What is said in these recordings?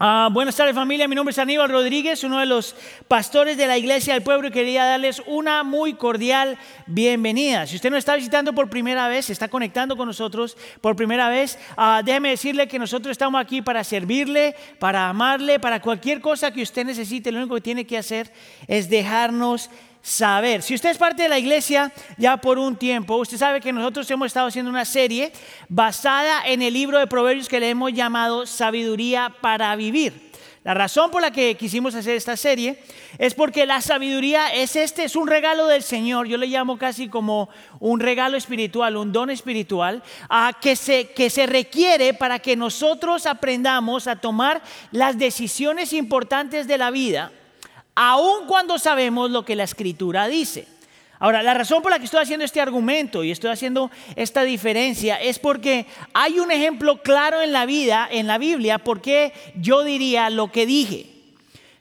Ah, buenas tardes familia, mi nombre es Aníbal Rodríguez, uno de los pastores de la iglesia del pueblo y quería darles una muy cordial bienvenida. Si usted nos está visitando por primera vez, se está conectando con nosotros por primera vez, ah, déjeme decirle que nosotros estamos aquí para servirle, para amarle, para cualquier cosa que usted necesite, lo único que tiene que hacer es dejarnos saber. Si usted es parte de la iglesia ya por un tiempo, usted sabe que nosotros hemos estado haciendo una serie basada en el libro de Proverbios que le hemos llamado Sabiduría para Vivir. La razón por la que quisimos hacer esta serie es porque la sabiduría es este, es un regalo del Señor, yo le llamo casi como un regalo espiritual, un don espiritual, que, se, que se requiere para que nosotros aprendamos a tomar las decisiones importantes de la vida aun cuando sabemos lo que la escritura dice. Ahora, la razón por la que estoy haciendo este argumento y estoy haciendo esta diferencia es porque hay un ejemplo claro en la vida, en la Biblia, porque yo diría lo que dije.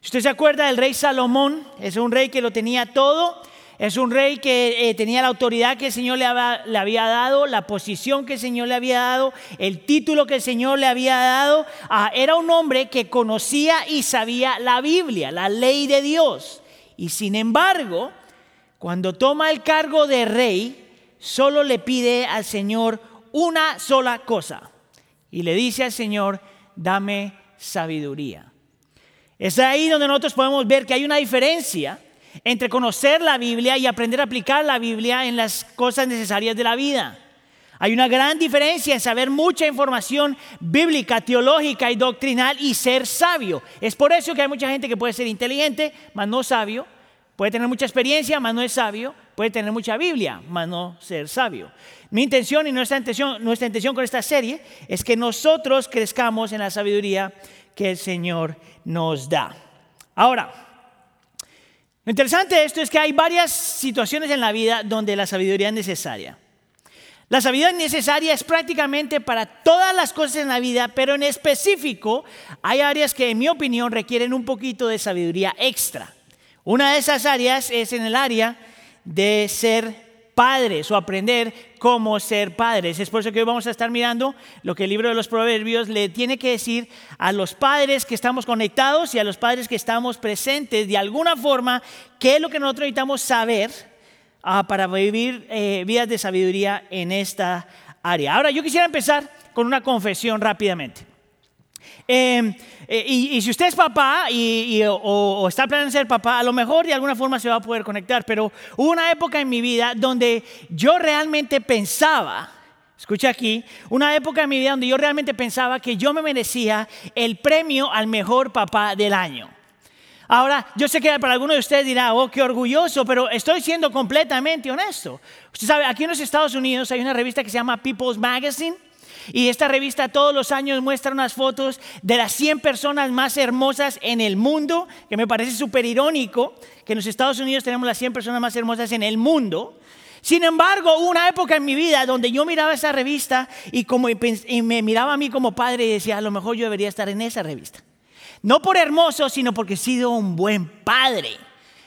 Si usted se acuerda del rey Salomón, es un rey que lo tenía todo, es un rey que eh, tenía la autoridad que el Señor le había, dado, la posición que el Señor le había dado, el título que el Señor le había dado. Ah, era un hombre que conocía y sabía la Biblia, la ley de Dios. Y sin embargo, cuando toma el cargo de rey, solo le pide al Señor una sola cosa. Y le dice al Señor, dame sabiduría. Es ahí donde nosotros podemos ver que hay una diferencia entre conocer la Biblia y aprender a aplicar la Biblia en las cosas necesarias de la vida. Hay una gran diferencia en saber mucha información bíblica, teológica y doctrinal y ser sabio. Es por eso que hay mucha gente que puede ser inteligente, mas no sabio. Puede tener mucha experiencia, mas no es sabio. Puede tener mucha Biblia, mas no ser sabio. Mi intención y nuestra intención, nuestra intención con esta serie es que nosotros crezcamos en la sabiduría que el Señor nos da. Ahora, lo interesante de esto es que hay varias situaciones en la vida donde la sabiduría es necesaria. La sabiduría necesaria es prácticamente para todas las cosas en la vida, pero en específico hay áreas que en mi opinión requieren un poquito de sabiduría extra. Una de esas áreas es en el área de ser padres o aprender cómo ser padres. Es por eso que hoy vamos a estar mirando lo que el libro de los proverbios le tiene que decir a los padres que estamos conectados y a los padres que estamos presentes de alguna forma, qué es lo que nosotros necesitamos saber ah, para vivir eh, vidas de sabiduría en esta área. Ahora, yo quisiera empezar con una confesión rápidamente. Em, eh, y, si usted es papá y, o, está planeando ser papá, a lo mejor de alguna forma se va a poder conectar, pero hubo una época en mi vida donde yo realmente pensaba, escucha aquí, una época en mi vida donde yo realmente pensaba que yo me merecía el premio al mejor papá del año. Ahora, yo sé que para algunos de ustedes dirá, oh, qué orgulloso, pero estoy siendo completamente honesto. Usted sabe, aquí en los Estados Unidos hay una revista que se llama People's Magazine. Y esta revista todos los años muestra unas fotos de las 100 personas más hermosas en el mundo, que me parece súper irónico, que en los Estados Unidos tenemos las 100 personas más hermosas en el mundo. Sin embargo, hubo una época en mi vida donde yo miraba esa revista y, como, me miraba a mí como padre y decía, a lo mejor yo debería estar en esa revista. No por hermoso, sino porque he sido un buen padre,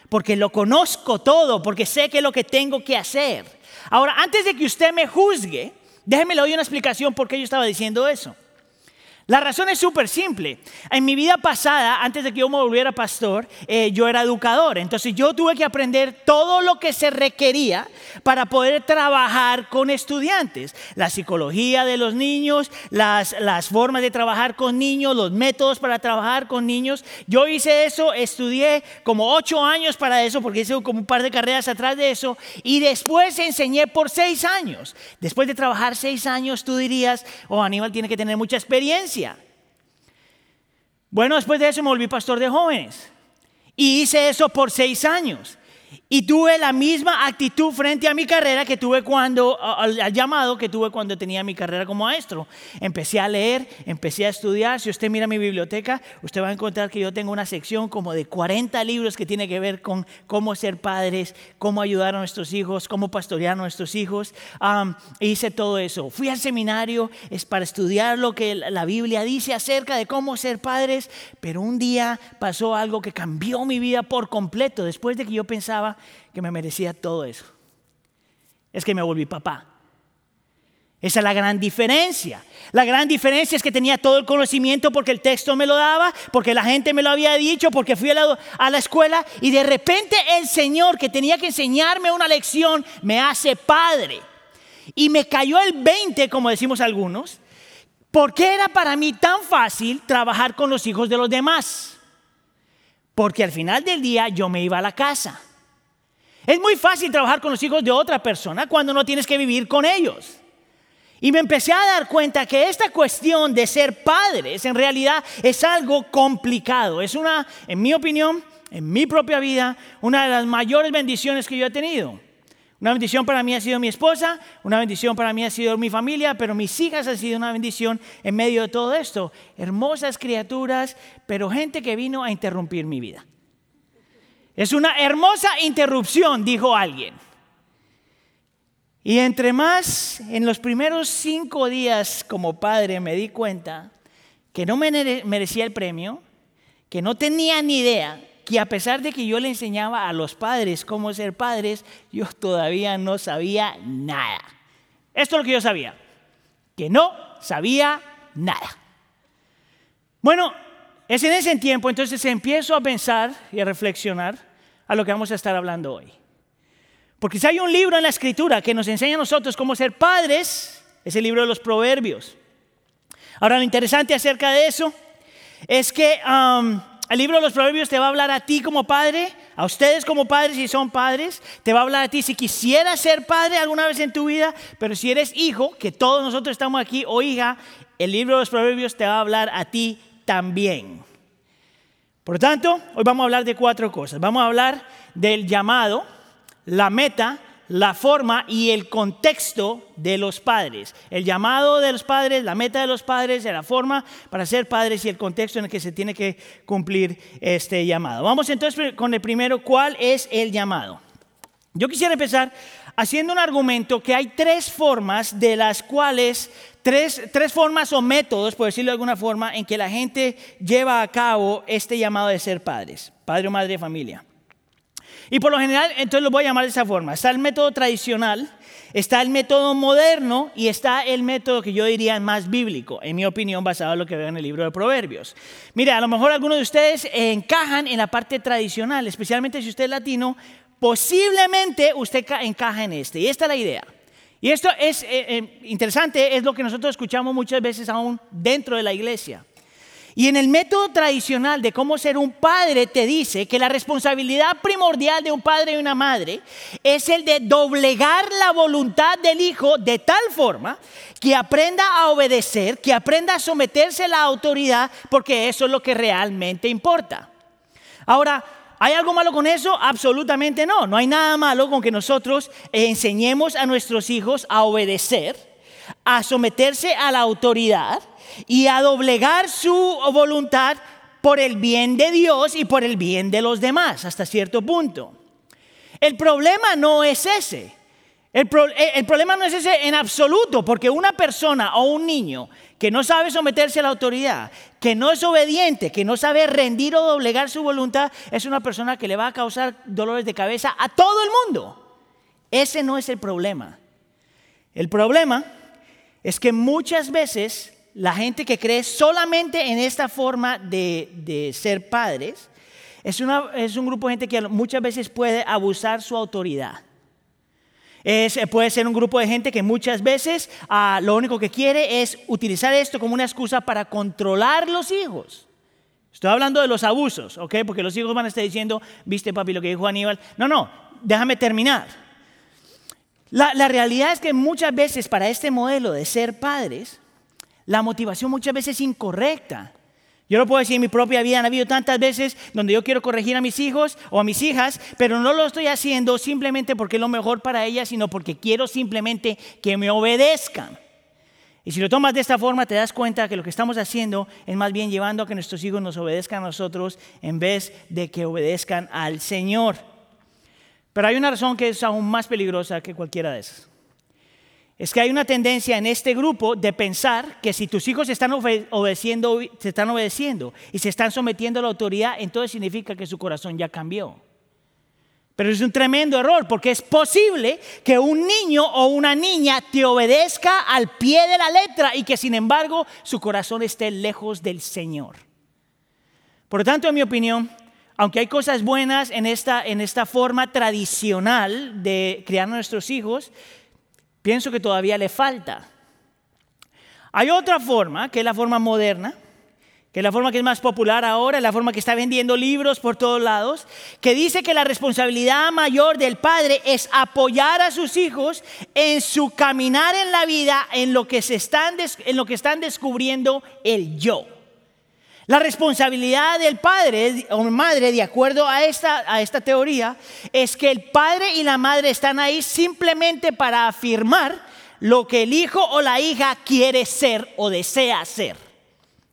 porque lo conozco todo, porque sé qué es lo que tengo que hacer. Ahora, antes de que usted me juzgue, Déjeme le doy una explicación por qué yo estaba diciendo eso. La razón es súper simple. En mi vida pasada, antes de que yo me volviera pastor, eh, yo era educador. Entonces yo tuve que aprender todo lo que se requería para poder trabajar con estudiantes. La psicología de los niños, las, las formas de trabajar con niños, los métodos para trabajar con niños. Yo hice eso, estudié como ocho años para eso, porque hice como un par de carreras atrás de eso. Y después enseñé por seis años. Después de trabajar seis años, tú dirías, oh, Aníbal tiene que tener mucha experiencia. Bueno, después de eso me volví pastor de jóvenes. Y hice eso por seis años. Y tuve la misma actitud frente a mi carrera que tuve cuando, al, llamado que tuve cuando tenía mi carrera como maestro. Empecé a leer, empecé a estudiar. Si usted mira mi biblioteca, usted va a encontrar que yo tengo una sección como de 40 libros que tiene que ver con cómo ser padres, cómo ayudar a nuestros hijos, cómo pastorear a nuestros hijos. hice todo eso. Fui al seminario es para estudiar lo que la Biblia dice acerca de cómo ser padres, pero un día pasó algo que cambió mi vida por completo. Después de que yo pensaba que me merecía todo eso. Es que me volví papá. Esa es la gran diferencia. La gran diferencia es que tenía todo el conocimiento porque el texto me lo daba, porque la gente me lo había dicho, porque fui a la, a la, escuela y de repente el Señor que tenía que enseñarme una lección me hace padre. Y me cayó el 20, como decimos algunos, ¿por qué era para mí tan fácil trabajar con los hijos de los demás? Porque al final del día yo me iba a la casa. Es muy fácil trabajar con los hijos de otra persona cuando no tienes que vivir con ellos. Y me empecé a dar cuenta que esta cuestión de ser padres en realidad es algo complicado. Es una, en mi opinión, en mi propia vida, una de las mayores bendiciones que yo he tenido. Una bendición para mí ha sido mi esposa, una bendición para mí ha sido mi familia, pero mis hijas han sido una bendición en medio de todo esto. Hermosas criaturas, pero gente que vino a interrumpir mi vida. Es una hermosa interrupción, dijo alguien. Y entre más, en los primeros cinco días como padre me di cuenta que no me merecía el premio, que no tenía ni idea, que a pesar de que yo le enseñaba a los padres cómo ser padres, yo todavía no sabía nada. Esto es lo que yo sabía, que no sabía nada. Bueno, es en ese tiempo entonces empiezo a pensar y a reflexionar a lo que vamos a estar hablando hoy. Porque si hay un libro en la escritura que nos enseña a nosotros cómo ser padres, es el libro de los proverbios. Ahora, lo interesante acerca de eso es que um, el libro de los proverbios te va a hablar a ti como padre, a ustedes como padres si son padres, te va a hablar a ti si quisieras ser padre alguna vez en tu vida, pero si eres hijo, que todos nosotros estamos aquí, o hija, el libro de los proverbios te va a hablar a ti también. Por lo tanto, hoy vamos a hablar de cuatro cosas. Vamos a hablar del llamado, la meta, la forma y el contexto de los padres. El llamado de los padres, la meta de los padres, la forma para ser padres y el contexto en el que se tiene que cumplir este llamado. Vamos entonces con el primero, ¿cuál es el llamado? Yo quisiera empezar haciendo un argumento que hay tres formas de las cuales, tres, tres formas o métodos, por decirlo de alguna forma, en que la gente lleva a cabo este llamado de ser padres, padre o madre de familia. Y por lo general, entonces lo voy a llamar de esa forma. Está el método tradicional, está el método moderno y está el método que yo diría más bíblico, en mi opinión, basado en lo que veo en el libro de Proverbios. Mire, a lo mejor algunos de ustedes encajan en la parte tradicional, especialmente si usted es latino, posiblemente usted encaja en este. Y esta es la idea. Y esto es eh, eh, interesante, es lo que nosotros escuchamos muchas veces aún dentro de la iglesia. Y en el método tradicional de cómo ser un padre te dice que la responsabilidad primordial de un padre y una madre es el de doblegar la voluntad del hijo de tal forma que aprenda a obedecer, que aprenda a someterse a la autoridad, porque eso es lo que realmente importa. Ahora, ¿Hay algo malo con eso? Absolutamente no. No hay nada malo con que nosotros enseñemos a nuestros hijos a obedecer, a someterse a la autoridad y a doblegar su voluntad por el bien de Dios y por el bien de los demás, hasta cierto punto. El problema no es ese. El, problema no es ese en absoluto, porque una persona o un niño que no sabe someterse a la autoridad, que no es obediente, que no sabe rendir o doblegar su voluntad, es una persona que le va a causar dolores de cabeza a todo el mundo. Ese no es el problema. El problema es que muchas veces la gente que cree solamente en esta forma de, ser padres es, es, un grupo de gente que muchas veces puede abusar su autoridad. Puede ser un grupo de gente que muchas veces ah, lo único que quiere es utilizar esto como una excusa para controlar los hijos. Estoy hablando de los abusos, ¿ok? Porque los hijos van a estar diciendo, viste papi lo que dijo Aníbal. No, no, déjame terminar. La, la realidad es que muchas veces para este modelo de ser padres, la motivación muchas veces es incorrecta. Yo lo puedo decir en mi propia vida, han habido tantas veces donde yo quiero corregir a mis hijos o a mis hijas, pero no lo estoy haciendo simplemente porque es lo mejor para ellas, sino porque quiero simplemente que me obedezcan. Y si lo tomas de esta forma, te das cuenta que lo que estamos haciendo es más bien llevando a que nuestros hijos nos obedezcan a nosotros en vez de que obedezcan al Señor. Pero hay una razón que es aún más peligrosa que cualquiera de esas es que hay una tendencia en este grupo de pensar que si tus hijos están obedeciendo, se están obedeciendo y se están sometiendo a la autoridad, entonces significa que su corazón ya cambió. Pero es un tremendo error porque es posible que un niño o una niña te obedezca al pie de la letra y que sin embargo su corazón esté lejos del Señor. Por lo tanto, en mi opinión, aunque hay cosas buenas en esta, en esta forma tradicional de criar a nuestros hijos, pienso que todavía le falta. Hay otra forma, que es la forma moderna, que es la forma que es más popular ahora, la forma que está vendiendo libros por todos lados, que dice que la responsabilidad mayor del padre es apoyar a sus hijos en su caminar en la vida, en lo que, se están, en lo que están descubriendo el yo. La responsabilidad del padre o madre, de acuerdo a esta, a esta teoría, es que el padre y la madre están ahí simplemente para afirmar lo que el hijo o la hija quiere ser o desea ser.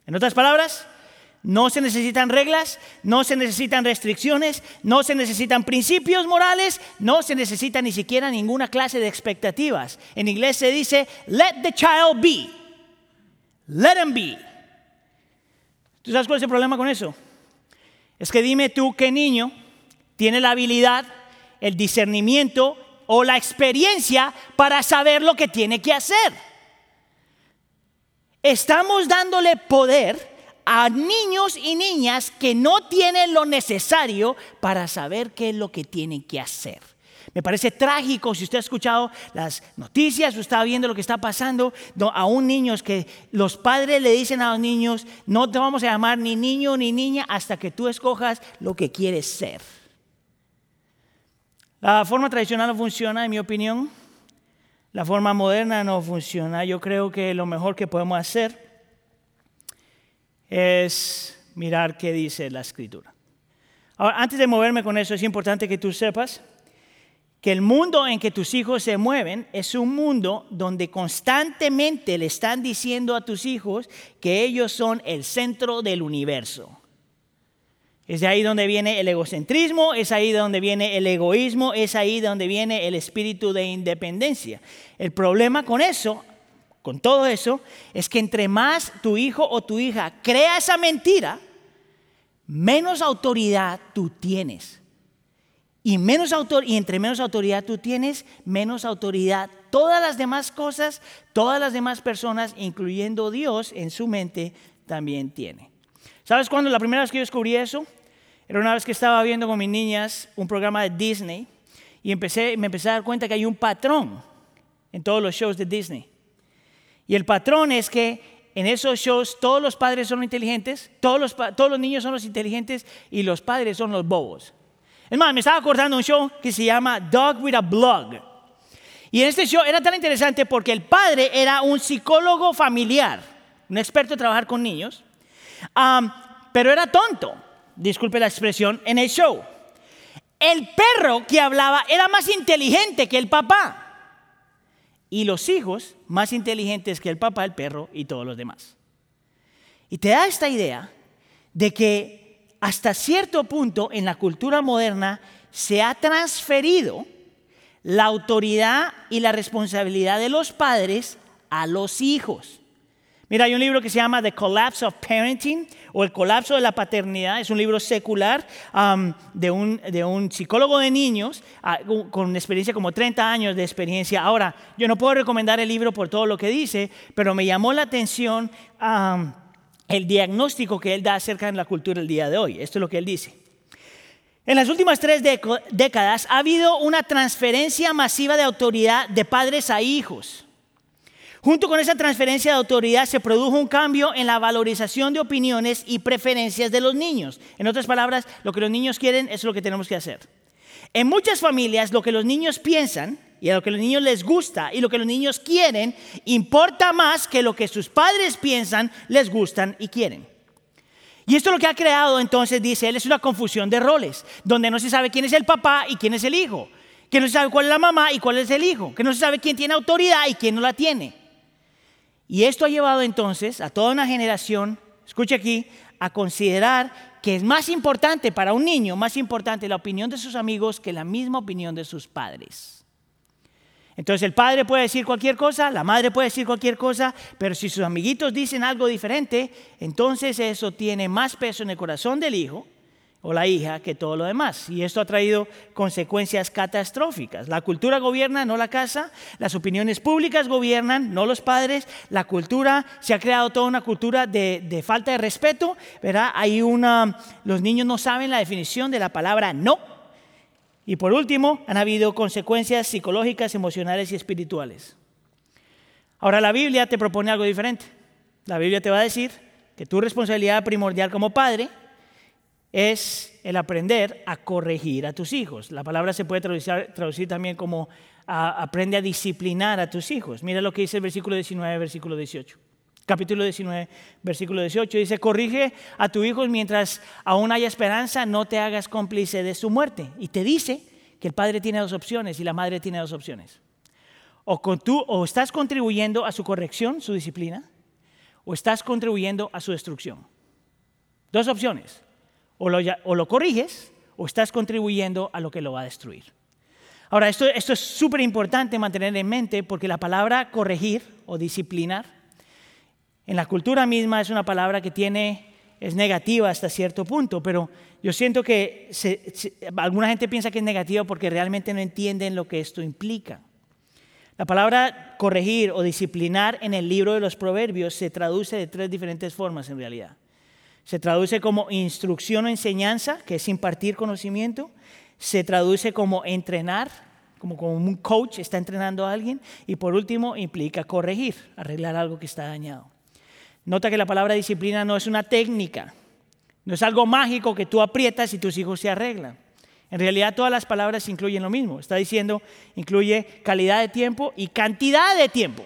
En otras palabras, no se necesitan reglas, no se necesitan restricciones, no se necesitan principios morales, no se necesita ni siquiera ninguna clase de expectativas. En inglés se dice, let the child be. Let him be. ¿Tú sabes cuál es el problema con eso? Es que dime tú qué niño tiene la habilidad, el discernimiento o la experiencia para saber lo que tiene que hacer. Estamos dándole poder a niños y niñas que no tienen lo necesario para saber qué es lo que tienen que hacer. Me parece trágico si usted ha escuchado las noticias o está viendo lo que está pasando a un niño que los padres le dicen a los niños, no te vamos a llamar ni niño ni niña hasta que tú escojas lo que quieres ser. La forma tradicional no funciona, en mi opinión. La forma moderna no funciona. Yo creo que lo mejor que podemos hacer es mirar qué dice la escritura. Ahora, antes de moverme con eso, es importante que tú sepas que el mundo en que tus hijos se mueven es un mundo donde constantemente le están diciendo a tus hijos que ellos son el centro del universo. Es de ahí donde viene el egocentrismo, es ahí donde viene el egoísmo, es ahí donde viene el espíritu de independencia. El problema con eso, con todo eso, es que entre más tu hijo o tu hija crea esa mentira, menos autoridad tú tienes. Y, menos autor y entre menos autoridad tú tienes, menos autoridad todas las demás cosas, todas las demás personas, incluyendo Dios en su mente, también tiene. ¿Sabes cuándo la primera vez que yo descubrí eso? Era una vez que estaba viendo con mis niñas un programa de Disney y empecé, me empecé a dar cuenta que hay un patrón en todos los shows de Disney. Y el patrón es que en esos shows todos los padres son inteligentes, todos los, todos los niños son los inteligentes y los padres son los bobos. Es más, me estaba acordando un show que se llama Dog with a Blog. Y en este show era tan interesante porque el padre era un psicólogo familiar, un experto en trabajar con niños, pero era tonto disculpe la expresión, en el show. El perro que hablaba era más inteligente que el papá. Y los hijos más inteligentes que el papá, el perro y todos los demás. Y te da esta idea de que hasta cierto punto en la cultura moderna se ha transferido la autoridad y la responsabilidad de los padres a los hijos. Mira, hay un libro que se llama The Collapse of Parenting o El colapso de la paternidad. Es un libro secular de, un, de, un, psicólogo de niños ah, con experiencia como 30 años de experiencia. Ahora, yo no puedo recomendar el libro por todo lo que dice, pero me llamó la atención el diagnóstico que él da acerca de la cultura del día de hoy. Esto es lo que él dice. En las últimas tres décadas ha habido una transferencia masiva de autoridad de padres a hijos. Junto con esa transferencia de autoridad se produjo un cambio en la valorización de opiniones y preferencias de los niños. En otras palabras, lo que los niños quieren es lo que tenemos que hacer. En muchas familias lo que los niños piensan y a lo que los niños les gusta y lo que los niños quieren importa más que lo que sus padres piensan, les gustan y quieren. Y esto lo que ha creado entonces, dice él, es una confusión de roles, donde no se sabe quién es el papá y quién es el hijo, que no se sabe cuál es la mamá y cuál es el hijo, que no se sabe quién tiene autoridad y quién no la tiene. Y esto ha llevado entonces a toda una generación, escuche aquí, a considerar que es más importante para un niño, más importante la opinión de sus amigos que la misma opinión de sus padres. Entonces el padre puede decir cualquier cosa, la madre puede decir cualquier cosa, pero si sus amiguitos dicen algo diferente, entonces eso tiene más peso en el corazón del hijo o la hija que todo lo demás. Y esto ha traído consecuencias catastróficas. La cultura gobierna, no la casa. Las opiniones públicas gobiernan, no los padres. La cultura, se ha creado toda una cultura de, falta de respeto. ¿verdad? Hay una, los niños no saben la definición de la palabra no. Y por último, han habido consecuencias psicológicas, emocionales y espirituales. Ahora la Biblia te propone algo diferente. La Biblia te va a decir que tu responsabilidad primordial como padre es el aprender a corregir a tus hijos. La palabra se puede traducir, también como aprende a disciplinar a tus hijos. Mira lo que dice el versículo 19, versículo 18. Capítulo 19, versículo 18 dice, corrige a tu hijo mientras aún haya esperanza, no te hagas cómplice de su muerte. Y te dice que el padre tiene dos opciones y la madre tiene dos opciones. O, tú, o estás contribuyendo a su corrección, su disciplina, o estás contribuyendo a su destrucción. Dos opciones. O lo, corriges o estás contribuyendo a lo que lo va a destruir. Ahora, esto, esto es súper importante mantener en mente porque la palabra corregir o disciplinar en la cultura misma es una palabra que tiene, es negativa hasta cierto punto, pero yo siento que alguna gente piensa que es negativa porque realmente no entienden lo que esto implica. La palabra corregir o disciplinar en el libro de los proverbios se traduce de tres diferentes formas en realidad. Se traduce como instrucción o enseñanza, que es impartir conocimiento. Se traduce como entrenar, como, como un coach está entrenando a alguien. Y por último, implica corregir, arreglar algo que está dañado. Nota que la palabra disciplina no es una técnica, no es algo mágico que tú aprietas y tus hijos se arreglan. En realidad todas las palabras incluyen lo mismo. Está diciendo, incluye calidad de tiempo y cantidad de tiempo.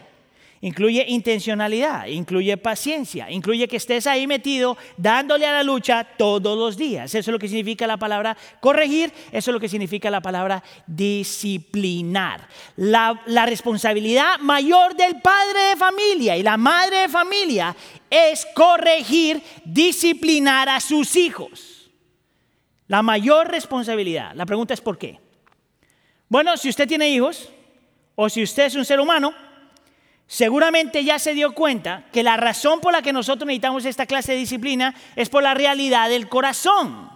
Incluye intencionalidad, incluye paciencia, incluye que estés ahí metido dándole a la lucha todos los días. Eso es lo que significa la palabra corregir, eso es lo que significa la palabra disciplinar. La, la responsabilidad mayor del padre de familia y la madre de familia es corregir, disciplinar a sus hijos. La mayor responsabilidad. La pregunta es ¿por qué? Bueno, si usted tiene hijos o si usted es un ser humano, seguramente ya se dio cuenta que la razón por la que nosotros necesitamos esta clase de disciplina es por la realidad del corazón.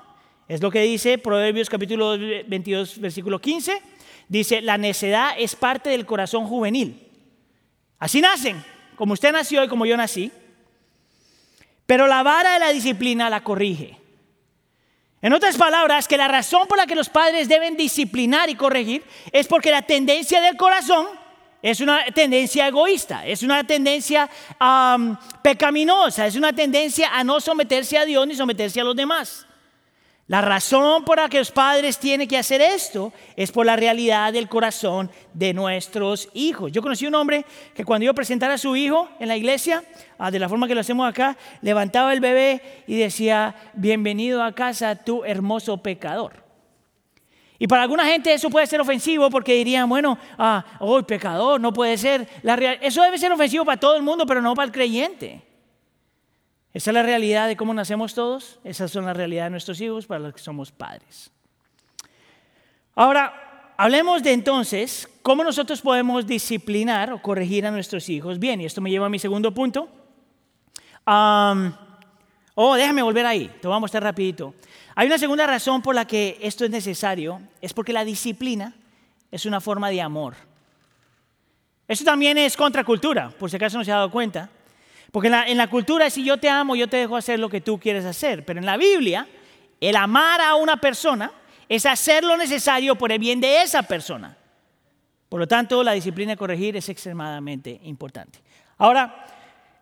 Es lo que dice Proverbios capítulo 22, versículo 15. Dice, la necedad es parte del corazón juvenil. Así nacen, como usted nació y como yo nací. Pero la vara de la disciplina la corrige. En otras palabras, que la razón por la que los padres deben disciplinar y corregir es porque la tendencia del corazón es una tendencia egoísta, es una tendencia pecaminosa, es una tendencia a no someterse a Dios ni someterse a los demás. La razón por la que los padres tienen que hacer esto es por la realidad del corazón de nuestros hijos. Yo conocí un hombre que cuando iba a presentar a su hijo en la iglesia, ah, de la forma que lo hacemos acá, levantaba el bebé y decía, bienvenido a casa tu hermoso pecador. Y para alguna gente eso puede ser ofensivo porque dirían, bueno, ah, oh, pecador, no puede ser. La eso debe ser ofensivo para todo el mundo, pero no para el creyente. Esa es la realidad de cómo nacemos todos. Esas son la realidad de nuestros hijos para los que somos padres. Ahora, hablemos de entonces cómo nosotros podemos disciplinar o corregir a nuestros hijos bien. Y esto me lleva a mi segundo punto. oh, déjame volver ahí. Te voy a mostrar rapidito. Hay una segunda razón por la que esto es necesario, es porque la disciplina es una forma de amor. Eso también es contracultura, por si acaso no se ha dado cuenta. Porque en la, en la, cultura, si yo te amo, yo te dejo hacer lo que tú quieres hacer. Pero en la Biblia, el amar a una persona es hacer lo necesario por el bien de esa persona. Por lo tanto, la disciplina de corregir es extremadamente importante. Ahora,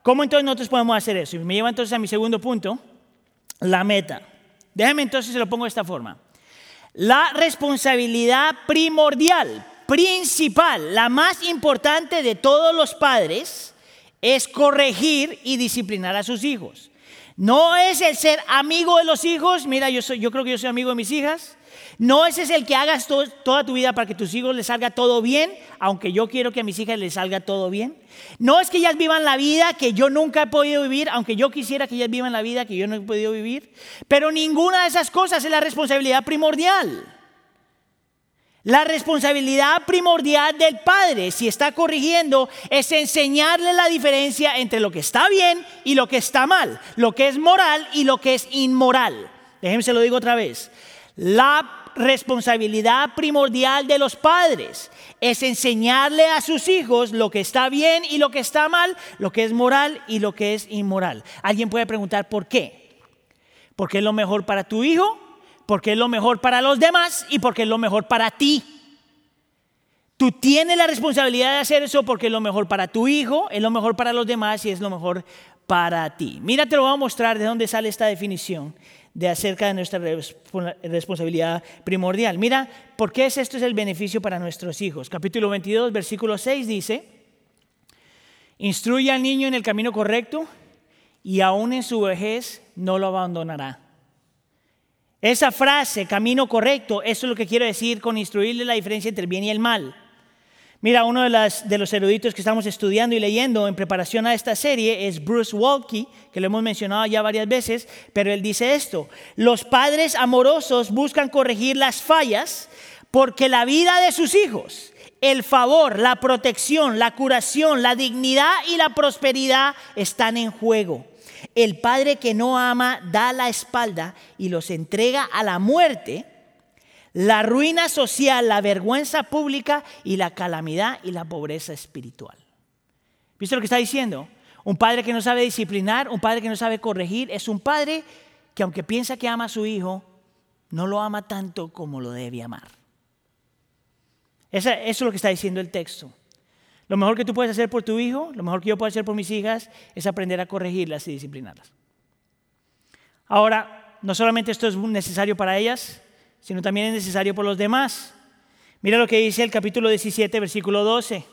¿cómo entonces nosotros podemos hacer eso? Y me lleva entonces a mi segundo punto, la meta. Déjame entonces se lo pongo de esta forma. La responsabilidad primordial, principal, la más importante de todos los padres es corregir y disciplinar a sus hijos. No es el ser amigo de los hijos, mira, yo, yo creo que yo soy amigo de mis hijas, no ese es el que hagas toda tu vida para que tus hijos les salga todo bien, aunque yo quiero que a mis hijas les salga todo bien. No es que ellas vivan la vida que yo nunca he podido vivir, aunque yo quisiera que ellas vivan la vida que yo no he podido vivir. Pero ninguna de esas cosas es la responsabilidad primordial. La responsabilidad primordial del padre, si está corrigiendo, es enseñarle la diferencia entre lo que está bien y lo que está mal, lo que es moral y lo que es inmoral. déjenme se lo digo otra vez, la responsabilidad primordial de los padres es enseñarle a sus hijos lo que está bien y lo que está mal, lo que es moral y lo que es inmoral. Alguien puede preguntar por qué. Porque es lo mejor para tu hijo, porque es lo mejor para los demás y porque es lo mejor para ti. Tú tienes la responsabilidad de hacer eso porque es lo mejor para tu hijo, es lo mejor para los demás y es lo mejor para ti. Mira, te lo voy a mostrar de dónde sale esta definición de acerca de nuestra responsabilidad primordial. Mira, ¿por qué es esto es el beneficio para nuestros hijos? Capítulo 22, versículo 6 dice, instruye al niño en el camino correcto y aún en su vejez no lo abandonará. Esa frase, camino correcto, eso es lo que quiero decir con instruirle la diferencia entre el bien y el mal. Mira, uno de, los eruditos que estamos estudiando y leyendo en preparación a esta serie es Bruce Walkie, que lo hemos mencionado ya varias veces, pero él dice esto, los padres amorosos buscan corregir las fallas porque la vida de sus hijos, el favor, la protección, la curación, la dignidad y la prosperidad están en juego. El padre que no ama da la espalda y los entrega a la muerte la ruina social, la vergüenza pública y la calamidad y la pobreza espiritual. ¿Viste lo que está diciendo? Un padre que no sabe disciplinar, un padre que no sabe corregir, es un padre que aunque piensa que ama a su hijo, no lo ama tanto como lo debe amar. Eso, es lo que está diciendo el texto. Lo mejor que tú puedes hacer por tu hijo, lo mejor que yo puedo hacer por mis hijas, es aprender a corregirlas y disciplinarlas. Ahora, no solamente esto es necesario para ellas, sino también es necesario por los demás. Mira lo que dice el capítulo 17, versículo 12.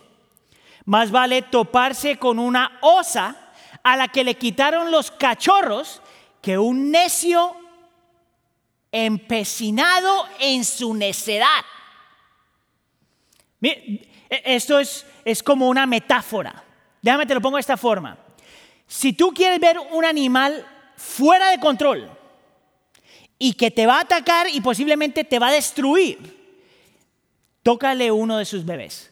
Más vale toparse con una osa a la que le quitaron los cachorros que un necio empecinado en su necedad. E, esto es, es como una metáfora. Déjame te lo pongo de esta forma. Si tú quieres ver un animal fuera de control, y que te va a atacar y posiblemente te va a destruir, tócale uno de sus bebés.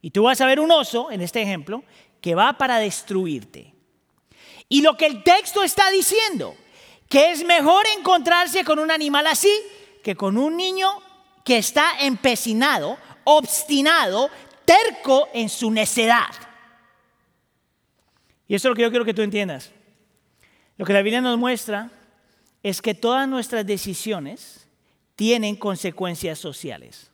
Y tú vas a ver un oso, en este ejemplo, que va para destruirte. Y lo que el texto está diciendo, que es mejor encontrarse con un animal así que con un niño que está empecinado, obstinado, terco en su necedad. Y eso es lo que yo quiero que tú entiendas. Lo que la Biblia nos muestra es que todas nuestras decisiones tienen consecuencias sociales.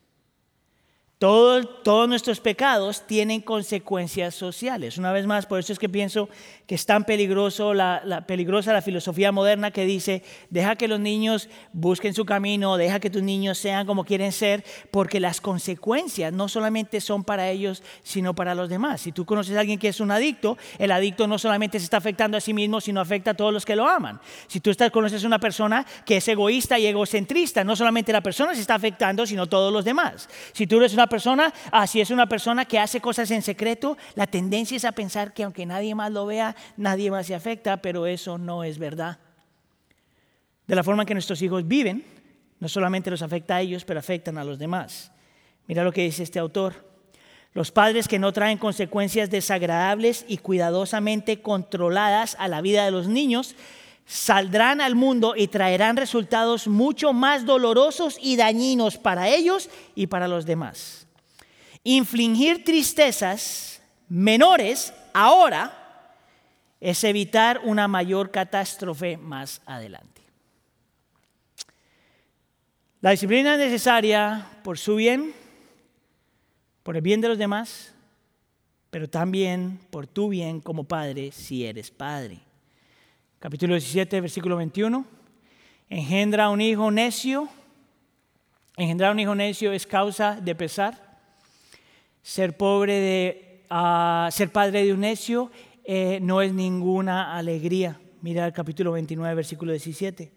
Todos nuestros pecados tienen consecuencias sociales. Una vez más, por eso es que pienso que es tan peligroso la, peligrosa la filosofía moderna que dice, deja que los niños busquen su camino, deja que tus niños sean como quieren ser, porque las consecuencias no solamente son para ellos, sino para los demás. Si tú conoces a alguien que es un adicto, el adicto no solamente se está afectando a sí mismo, sino afecta a todos los que lo aman. Si tú estás, conoces a una persona que es egoísta y egocentrista, no solamente la persona se está afectando, sino todos los demás. Si tú eres una persona, así es una persona que hace cosas en secreto, la tendencia es a pensar que aunque nadie más lo vea, nadie más se afecta, pero eso no es verdad. De la forma en que nuestros hijos viven, no solamente los afecta a ellos, pero afectan a los demás. Mira lo que dice este autor. Los padres que no traen consecuencias desagradables y cuidadosamente controladas a la vida de los niños saldrán al mundo y traerán resultados mucho más dolorosos y dañinos para ellos y para los demás. Infligir tristezas menores ahora es evitar una mayor catástrofe más adelante. La disciplina es necesaria por su bien, por el bien de los demás, pero también por tu bien como padre si eres padre. Capítulo 17, versículo 21. Engendra un hijo necio. Engendrar un hijo necio es causa de pesar. Ser pobre de ah, ser padre de un necio eh, no es ninguna alegría. Mira el capítulo 29, versículo 17.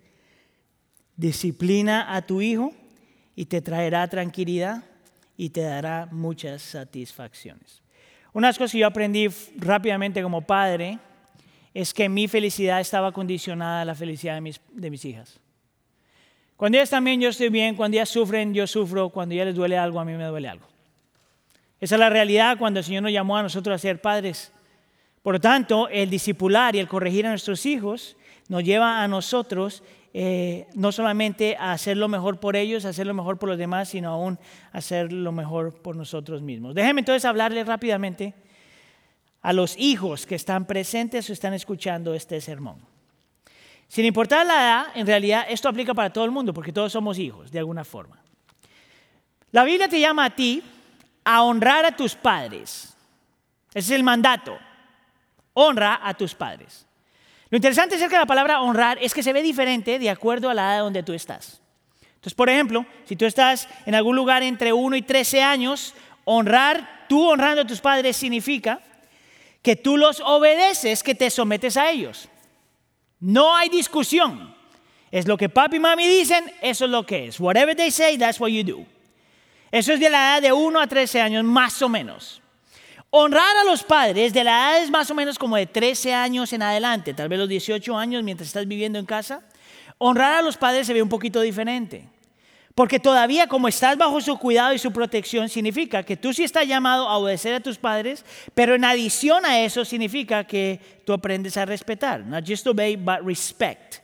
Disciplina a tu hijo y te traerá tranquilidad y te dará muchas satisfacciones. Una de las cosas que yo aprendí rápidamente como padre es que mi felicidad estaba condicionada a la felicidad de mis, de mis hijas. Cuando ellas también yo estoy bien, cuando ellas sufren, yo sufro, cuando ellas les duele algo, a mí me duele algo. Esa es la realidad cuando el Señor nos llamó a nosotros a ser padres. Por lo tanto, el discipular y el corregir a nuestros hijos nos lleva a nosotros eh, no solamente a hacer lo mejor por ellos, a hacer lo mejor por los demás, sino aún a hacer lo mejor por nosotros mismos. Déjenme entonces hablarles rápidamente a los hijos que están presentes o están escuchando este sermón. Sin importar la edad, en realidad esto aplica para todo el mundo, porque todos somos hijos, de alguna forma. La Biblia te llama a ti a honrar a tus padres. Ese es el mandato. Honra a tus padres. Lo interesante acerca de la palabra honrar es que se ve diferente de acuerdo a la edad donde tú estás. Entonces, por ejemplo, si tú estás en algún lugar entre 1 y 13 años, honrar, tú honrando a tus padres significa que tú los obedeces, que te sometes a ellos. No hay discusión. Es lo que papi y mami dicen, eso es lo que es. Whatever they say, that's what you do. Eso es de la edad de 1 a 13 años, más o menos. Honrar a los padres de la edad es más o menos como de 13 años en adelante, tal vez los 18 años mientras estás viviendo en casa. Honrar a los padres se ve un poquito diferente. Porque todavía como estás bajo su cuidado y su protección, significa que tú sí estás llamado a obedecer a tus padres, pero en adición a eso significa que tú aprendes a respetar. Not just obey, but respect.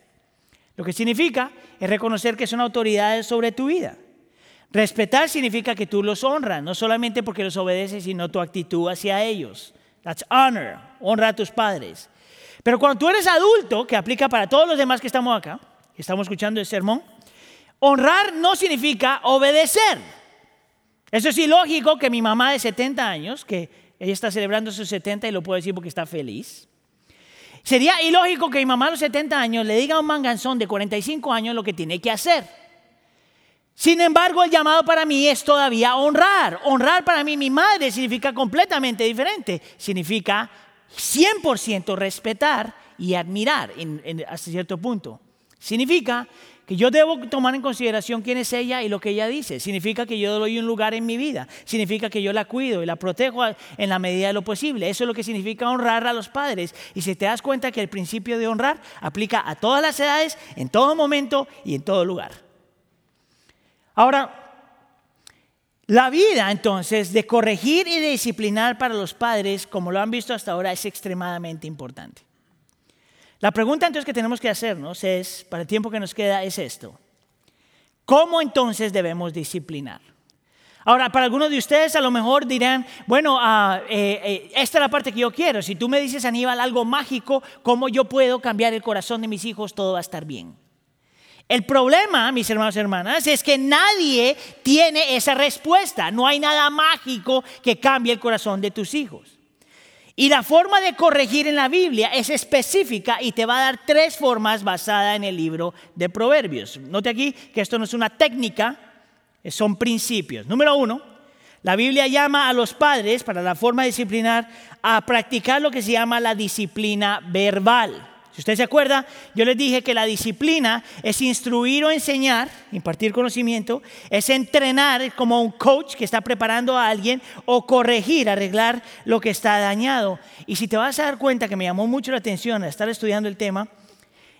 Lo que significa es reconocer que son autoridades sobre tu vida. Respetar significa que tú los honras, no solamente porque los obedeces, sino tu actitud hacia ellos. That's honor, honra a tus padres. Pero cuando tú eres adulto, que aplica para todos los demás que estamos acá, que estamos escuchando el sermón, honrar no significa obedecer. Eso es ilógico que mi mamá de 70 años, que ella está celebrando sus 70 y lo puedo decir porque está feliz, sería ilógico que mi mamá a los 70 años le diga a un manganzón de 45 años lo que tiene que hacer. Sin embargo, el llamado para mí es todavía honrar. Honrar para mí, mi madre, significa completamente diferente. Significa 100% respetar y admirar hasta cierto punto. Significa que yo debo tomar en consideración quién es ella y lo que ella dice. Significa que yo doy un lugar en mi vida. Significa que yo la cuido y la protejo en la medida de lo posible. Eso es lo que significa honrar a los padres. Y si te das cuenta que el principio de honrar aplica a todas las edades, en todo momento y en todo lugar. Ahora, la vida entonces de corregir y de disciplinar para los padres, como lo han visto hasta ahora, es extremadamente importante. La pregunta entonces que tenemos que hacernos es, para el tiempo que nos queda, es esto. ¿Cómo entonces debemos disciplinar? Ahora, para algunos de ustedes a lo mejor dirán, bueno, ah, eh, eh, esta es la parte que yo quiero. Si tú me dices, Aníbal, algo mágico, ¿cómo yo puedo cambiar el corazón de mis hijos? Todo va a estar bien. El problema, mis hermanos y hermanas, es que nadie tiene esa respuesta. No hay nada mágico que cambie el corazón de tus hijos. Y la forma de corregir en la Biblia es específica y te va a dar tres formas basadas en el libro de Proverbios. Note aquí que esto no es una técnica, son principios. Número uno, la Biblia llama a los padres para la forma de disciplinar a practicar lo que se llama la disciplina verbal. Si usted se acuerda, yo les dije que la disciplina es instruir o enseñar, impartir conocimiento, es entrenar como un coach que está preparando a alguien o corregir, arreglar lo que está dañado. Y si te vas a dar cuenta que me llamó mucho la atención al estar estudiando el tema,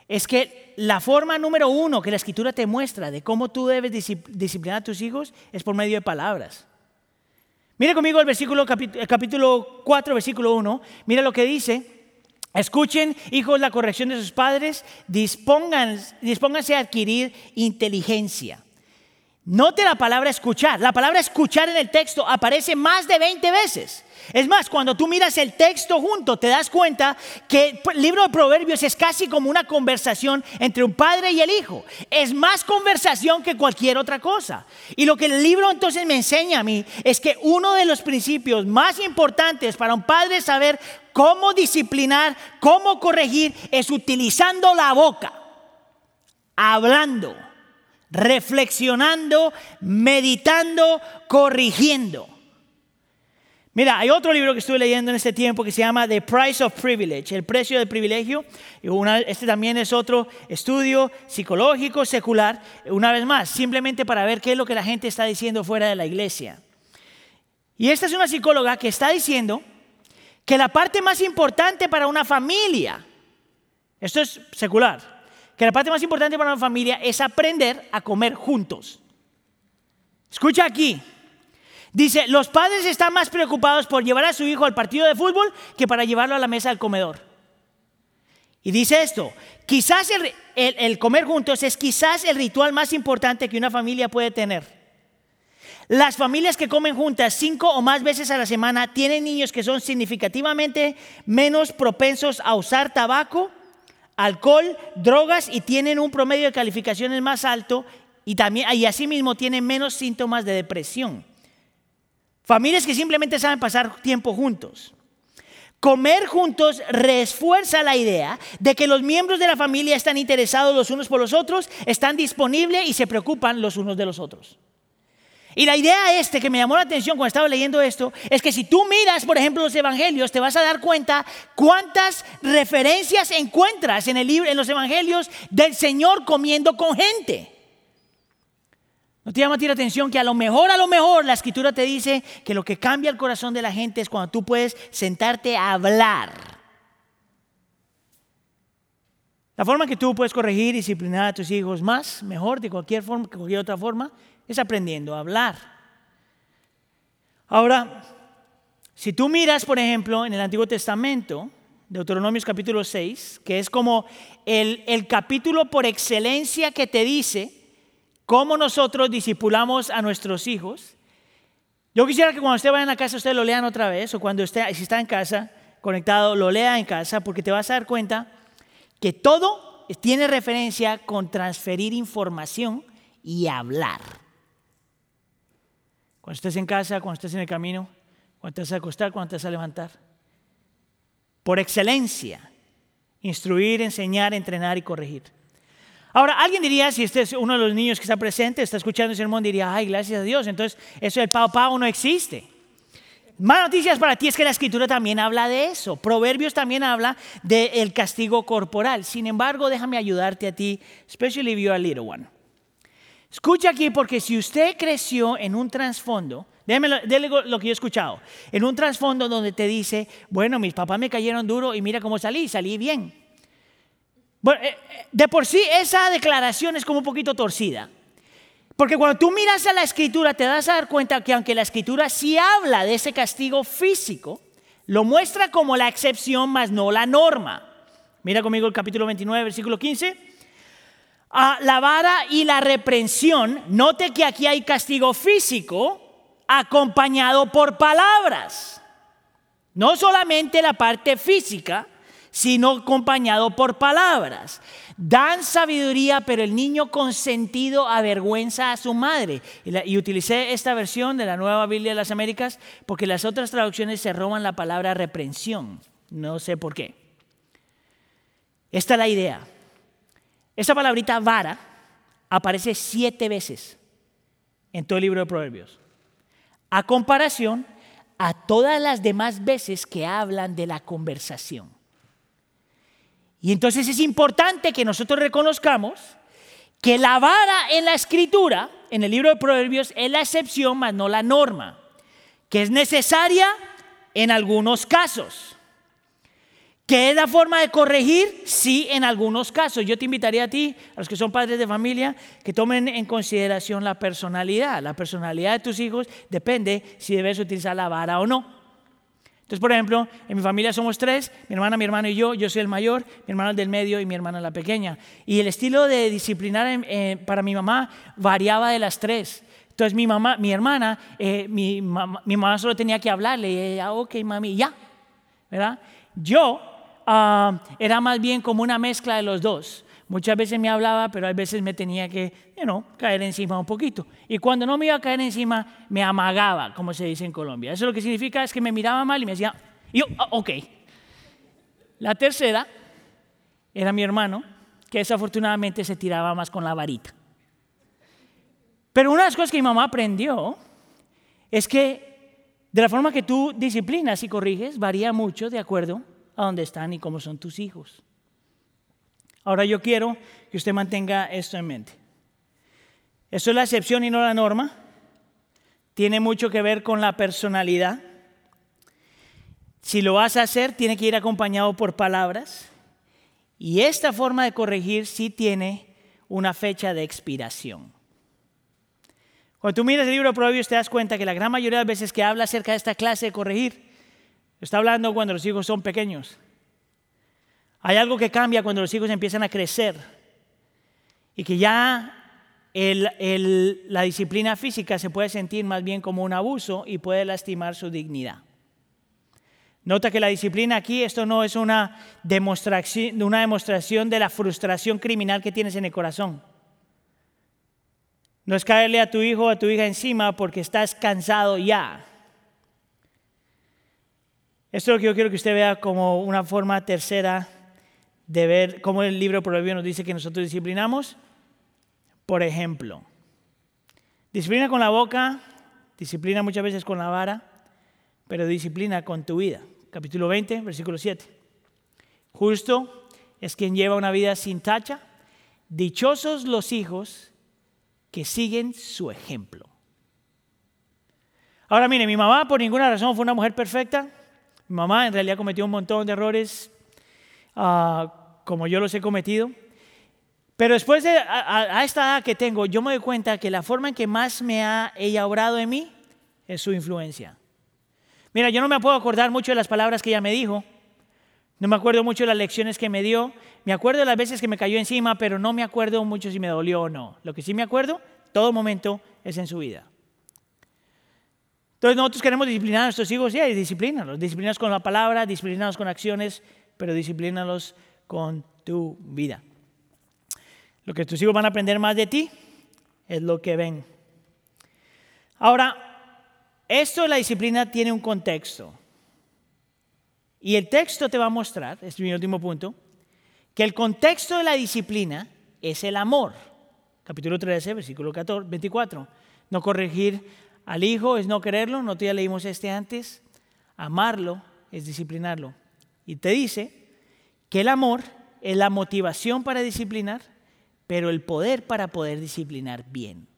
es que la forma número uno que la escritura te muestra de cómo tú debes disciplinar a tus hijos es por medio de palabras. Mire conmigo el versículo capítulo 4, versículo 1. Mira lo que dice. Escuchen, hijos, la corrección de sus padres, dispónganse a adquirir inteligencia. Note la palabra escuchar. La palabra escuchar en el texto aparece más de 20 veces. Es más, cuando tú miras el texto junto, te das cuenta que el libro de Proverbios es casi como una conversación entre un padre y el hijo. Es más conversación que cualquier otra cosa. Y lo que el libro entonces me enseña a mí es que uno de los principios más importantes para un padre saber cómo disciplinar, cómo corregir, es utilizando la boca, hablando reflexionando, meditando, corrigiendo. Mira, hay otro libro que estuve leyendo en este tiempo que se llama The Price of Privilege, el precio del privilegio. este también es otro estudio psicológico, secular, una vez más, simplemente para ver qué es lo que la gente está diciendo fuera de la iglesia. Y esta es una psicóloga que está diciendo que la parte más importante para una familia, esto es secular, que la parte más importante para una familia es aprender a comer juntos. Escucha aquí. Dice, los padres están más preocupados por llevar a su hijo al partido de fútbol que para llevarlo a la mesa del comedor. Y dice esto, quizás el, el, comer juntos es quizás el ritual más importante que una familia puede tener. Las familias que comen juntas cinco o más veces a la semana tienen niños que son significativamente menos propensos a usar tabaco, alcohol, drogas y tienen un promedio de calificaciones más alto y, también, y asimismo tienen menos síntomas de depresión. Familias que simplemente saben pasar tiempo juntos. Comer juntos refuerza la idea de que los miembros de la familia están interesados los unos por los otros, están disponibles y se preocupan los unos de los otros. Y la idea este que me llamó la atención cuando estaba leyendo esto es que si tú miras, por ejemplo, los evangelios, te vas a dar cuenta cuántas referencias encuentras en el libro en los evangelios del Señor comiendo con gente. ¿No te llama a ti la atención que a lo mejor, a lo mejor la escritura te dice que lo que cambia el corazón de la gente es cuando tú puedes sentarte a hablar? La forma que tú puedes corregir y disciplinar a tus hijos más, mejor de cualquier forma, cualquier otra forma, es aprendiendo a hablar. Ahora, si tú miras, por ejemplo, en el Antiguo Testamento, Deuteronomios capítulo 6, que es como el, el capítulo por excelencia que te dice cómo nosotros discipulamos a nuestros hijos. Yo quisiera que cuando usted vaya a la casa, usted lo lean otra vez, o cuando usted, si está en casa, conectado, lo lea en casa, porque te vas a dar cuenta que todo tiene referencia con transferir información y hablar. Cuando estés en casa, cuando estés en el camino, cuando te a acostar, cuando te a levantar. Por excelencia, instruir, enseñar, entrenar y corregir. Ahora, alguien diría, si este es uno de los niños que está presente, está escuchando el sermón, diría, ay, gracias a Dios, entonces eso del pao no existe. Malas noticias para ti es que la escritura también habla de eso. Proverbios también habla del castigo corporal. Sin embargo, déjame ayudarte a ti, especially if you're a little one. Escucha aquí porque si usted creció en un trasfondo, déjame lo, que yo he escuchado, en un trasfondo donde te dice, bueno, mis papás me cayeron duro y mira cómo salí, salí bien. Eh, eh, de por sí esa declaración es como un poquito torcida. Porque cuando tú miras a la escritura te das a dar cuenta que aunque la escritura sí habla de ese castigo físico, lo muestra como la excepción más no la norma. Mira conmigo el capítulo 29, versículo 15. La vara y la reprensión, note que aquí hay castigo físico acompañado por palabras. No solamente la parte física, sino acompañado por palabras. Dan sabiduría, pero el niño consentido avergüenza a su madre. Y, utilicé esta versión de la Nueva Biblia de las Américas porque las otras traducciones se roban la palabra reprensión. No sé por qué. Esta es la idea. Esa palabrita vara aparece siete veces en todo el libro de Proverbios. A comparación a todas las demás veces que hablan de la conversación. Y entonces es importante que nosotros reconozcamos que la vara en la escritura, en el libro de Proverbios, es la excepción, más no la norma, que es necesaria en algunos casos. ¿Que es la forma de corregir? Sí, en algunos casos. Yo te invitaría a ti, a los que son padres de familia, que tomen en consideración la personalidad. La personalidad de tus hijos depende si debes utilizar la vara o no. Entonces, por ejemplo, en mi familia somos tres, mi hermana, mi hermano y yo, yo soy el mayor, mi hermano el del medio y mi hermana la pequeña. Y el estilo de disciplinar eh, para mi mamá variaba de las tres. Entonces mi mamá, mi hermana, eh, mi, mamá, solo tenía que hablarle y ella, ok, mami, ya, ¿verdad? Yo ah, era más bien como una mezcla de los dos. Muchas veces me hablaba, pero a veces me tenía que, you caer encima un poquito. Y cuando no me iba a caer encima, me amagaba, como se dice en Colombia. Eso lo que significa es que me miraba mal y me decía, yo, ah, ok. La tercera era mi hermano, que desafortunadamente se tiraba más con la varita. Pero una de las cosas que mi mamá aprendió es que de la forma que tú disciplinas y corriges varía mucho de acuerdo a dónde están y cómo son tus hijos. Ahora yo quiero que usted mantenga esto en mente. Eso es la excepción y no la norma. Tiene mucho que ver con la personalidad. Si lo vas a hacer, tiene que ir acompañado por palabras. Y esta forma de corregir sí tiene una fecha de expiración. Cuando tú miras el libro de Proverbios te das cuenta que la gran mayoría de veces que habla acerca de esta clase de corregir, está hablando cuando los hijos son pequeños. Hay algo que cambia cuando los hijos empiezan a crecer y que ya la disciplina física se puede sentir más bien como un abuso y puede lastimar su dignidad. Nota que la disciplina aquí, esto no es una demostración, de la frustración criminal que tienes en el corazón. No es caerle a tu hijo o a tu hija encima porque estás cansado ya. Esto es lo que yo quiero que usted vea como una forma tercera de ver cómo el libro prohibido nos dice que nosotros disciplinamos. Por ejemplo, disciplina con la boca, disciplina muchas veces con la vara, pero disciplina con tu vida capítulo 20, versículo 7. Justo es quien lleva una vida sin tacha, dichosos los hijos que siguen su ejemplo. Ahora mire, mi mamá por ninguna razón fue una mujer perfecta. Mi mamá en realidad cometió un montón de errores ah, como yo los he cometido. Pero después de a, esta edad que tengo, yo me doy cuenta que la forma en que más me ha ella obrado en mí es su influencia. Mira, yo no me puedo acordar mucho de las palabras que ella me dijo. No me acuerdo mucho de las lecciones que me dio. Me acuerdo de las veces que me cayó encima, pero no me acuerdo mucho si me dolió o no. Lo que sí me acuerdo, todo momento, es en su vida. Entonces nosotros queremos disciplinar a nuestros hijos, sí, disciplínalos. Disciplínalos con la palabra, disciplínalos con acciones, pero disciplínalos con tu vida. Lo que tus hijos van a aprender más de ti es lo que ven. Ahora, esto de la disciplina tiene un contexto. Y el texto te va a mostrar, este es mi último punto, que el contexto de la disciplina es el amor. Capítulo 13, versículo 14, 24. No corregir al hijo es no quererlo, no ya leímos este antes. Amarlo es disciplinarlo. Y te dice que el amor es la motivación para disciplinar, pero el poder para poder disciplinar bien.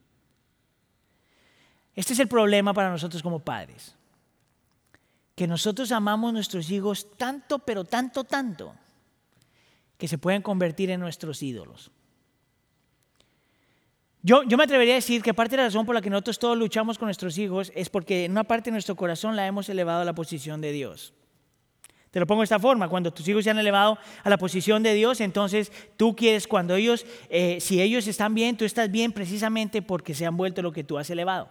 Este es el problema para nosotros como padres. Que nosotros amamos a nuestros hijos tanto, pero tanto, tanto, que se pueden convertir en nuestros ídolos. Yo, yo, me atrevería a decir que parte de la razón por la que nosotros todos luchamos con nuestros hijos es porque en una parte de nuestro corazón la hemos elevado a la posición de Dios. Te lo pongo de esta forma, cuando tus hijos se han elevado a la posición de Dios, entonces tú quieres, cuando ellos, eh, si ellos están bien, tú estás bien precisamente porque se han vuelto lo que tú has elevado.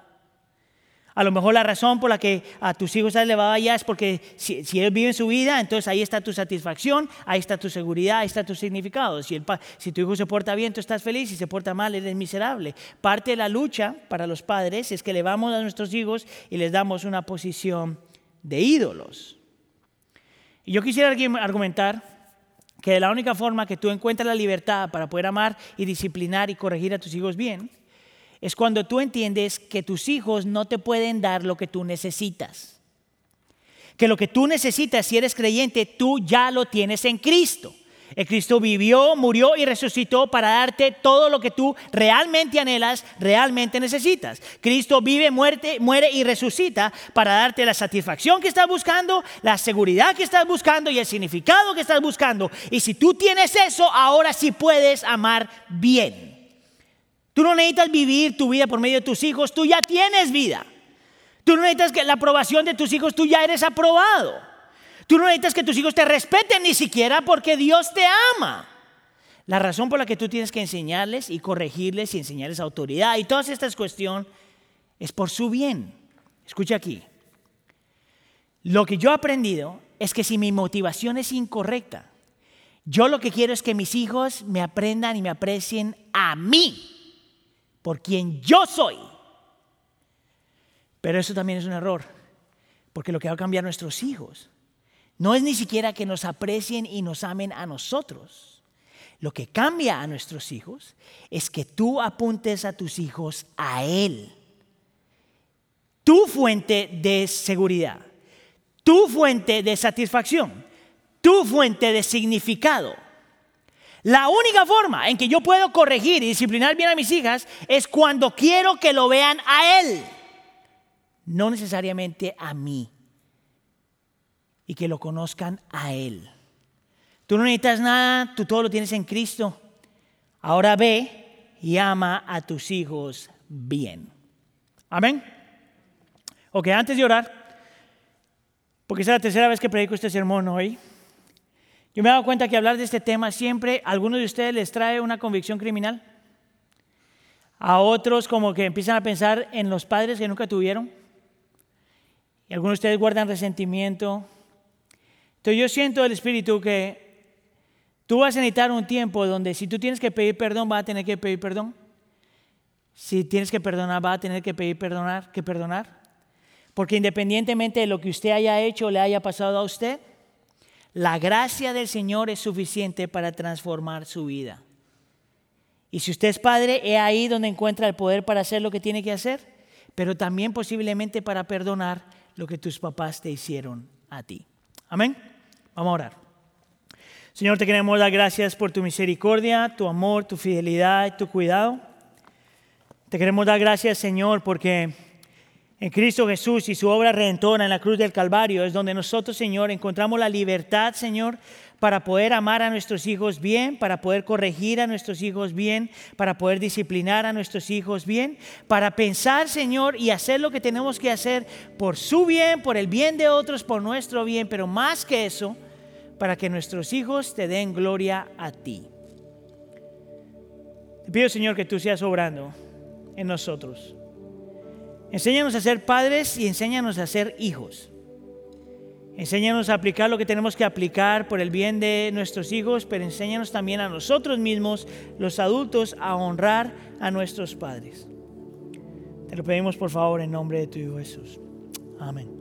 A lo mejor la razón por la que a tus hijos has elevado allá es porque si, ellos viven su vida, entonces ahí está tu satisfacción, ahí está tu seguridad, ahí está tu significado. Si, si tu hijo se porta bien, tú estás feliz, si se porta mal, eres miserable. Parte de la lucha para los padres es que elevamos a nuestros hijos y les damos una posición de ídolos. Y yo quisiera argumentar que la única forma que tú encuentras la libertad para poder amar y disciplinar y corregir a tus hijos bien es cuando tú entiendes que tus hijos no te pueden dar lo que tú necesitas. Que lo que tú necesitas, si eres creyente, tú ya lo tienes en Cristo. El Cristo vivió, murió y resucitó para darte todo lo que tú realmente anhelas, realmente necesitas. Cristo vive, muerte, muere y resucita para darte la satisfacción que estás buscando, la seguridad que estás buscando y el significado que estás buscando. Y si tú tienes eso, ahora sí puedes amar bien. Tú no necesitas vivir tu vida por medio de tus hijos, tú ya tienes vida. Tú no necesitas que la aprobación de tus hijos, tú ya eres aprobado. Tú no necesitas que tus hijos te respeten ni siquiera porque Dios te ama. La razón por la que tú tienes que enseñarles y corregirles y enseñarles autoridad y todas estas cuestiones es por su bien. Escucha aquí. Lo que yo he aprendido es que si mi motivación es incorrecta, yo lo que quiero es que mis hijos me aprendan y me aprecien a mí por quien yo soy. Pero eso también es un error, porque lo que va a cambiar nuestros hijos no es ni siquiera que nos aprecien y nos amen a nosotros. Lo que cambia a nuestros hijos es que tú apuntes a tus hijos a Él. Tu fuente de seguridad, tu fuente de satisfacción, tu fuente de significado la única forma en que yo puedo corregir y disciplinar bien a mis hijas es cuando quiero que lo vean a Él, no necesariamente a mí, y que lo conozcan a Él. Tú no necesitas nada, tú todo lo tienes en Cristo. Ahora ve y ama a tus hijos bien. Amén. Ok, antes de orar, porque es la tercera vez que predico este sermón hoy. Yo me he dado cuenta que hablar de este tema siempre a algunos de ustedes les trae una convicción criminal. A otros como que empiezan a pensar en los padres que nunca tuvieron. Y algunos de ustedes guardan resentimiento. Entonces yo siento el Espíritu que tú vas a necesitar un tiempo donde si tú tienes que pedir perdón, vas a tener que pedir perdón. Si tienes que perdonar, vas a tener que pedir perdonar, que perdonar. Porque independientemente de lo que usted haya hecho o le haya pasado a usted, la gracia del Señor es suficiente para transformar su vida. Y si usted es padre, es ahí donde encuentra el poder para hacer lo que tiene que hacer, pero también posiblemente para perdonar lo que tus papás te hicieron a ti. Amén. Vamos a orar. Señor, te queremos dar gracias por tu misericordia, tu amor, tu fidelidad, tu cuidado. Te queremos dar gracias, Señor, porque en Cristo Jesús y su obra redentora en la cruz del Calvario es donde nosotros, Señor, encontramos la libertad, Señor, para poder amar a nuestros hijos bien, para poder corregir a nuestros hijos bien, para poder disciplinar a nuestros hijos bien, para pensar, Señor, y hacer lo que tenemos que hacer por su bien, por el bien de otros, por nuestro bien, pero más que eso, para que nuestros hijos te den gloria a ti. Te pido, Señor, que tú seas obrando en nosotros. Enséñanos a ser padres y enséñanos a ser hijos. Enséñanos a aplicar lo que tenemos que aplicar por el bien de nuestros hijos, pero enséñanos también a nosotros mismos, los adultos, a honrar a nuestros padres. Te lo pedimos por favor en nombre de tu Hijo Jesús. Amén.